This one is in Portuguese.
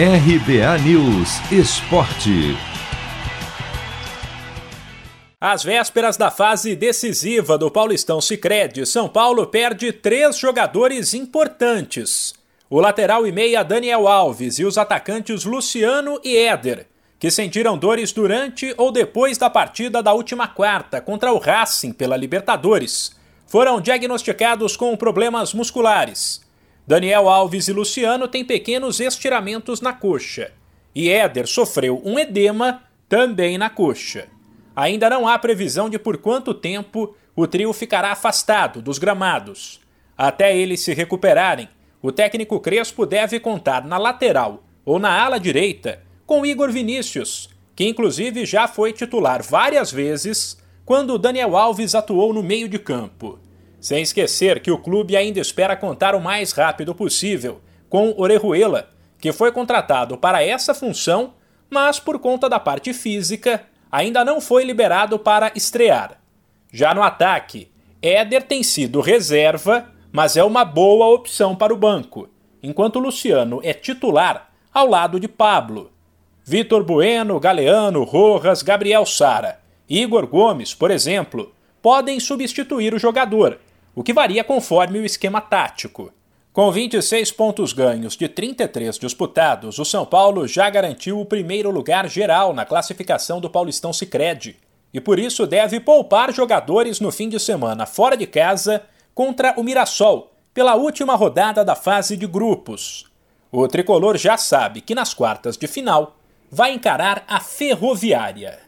RBA News Esporte. Às vésperas da fase decisiva do Paulistão Sicredi, São Paulo perde três jogadores importantes. O lateral e meia Daniel Alves e os atacantes Luciano e Éder, que sentiram dores durante ou depois da partida da última quarta contra o Racing pela Libertadores, foram diagnosticados com problemas musculares. Daniel Alves e Luciano têm pequenos estiramentos na coxa. E Éder sofreu um edema também na coxa. Ainda não há previsão de por quanto tempo o trio ficará afastado dos gramados. Até eles se recuperarem, o técnico Crespo deve contar na lateral ou na ala direita com Igor Vinícius, que inclusive já foi titular várias vezes quando Daniel Alves atuou no meio de campo. Sem esquecer que o clube ainda espera contar o mais rápido possível com Orejuela, que foi contratado para essa função, mas por conta da parte física ainda não foi liberado para estrear. Já no ataque, Éder tem sido reserva, mas é uma boa opção para o banco, enquanto Luciano é titular ao lado de Pablo. Vitor Bueno, Galeano, Rojas, Gabriel Sara, Igor Gomes, por exemplo, podem substituir o jogador o que varia conforme o esquema tático. Com 26 pontos ganhos de 33 disputados, o São Paulo já garantiu o primeiro lugar geral na classificação do Paulistão Sicredi e por isso deve poupar jogadores no fim de semana fora de casa contra o Mirassol pela última rodada da fase de grupos. O tricolor já sabe que nas quartas de final vai encarar a Ferroviária.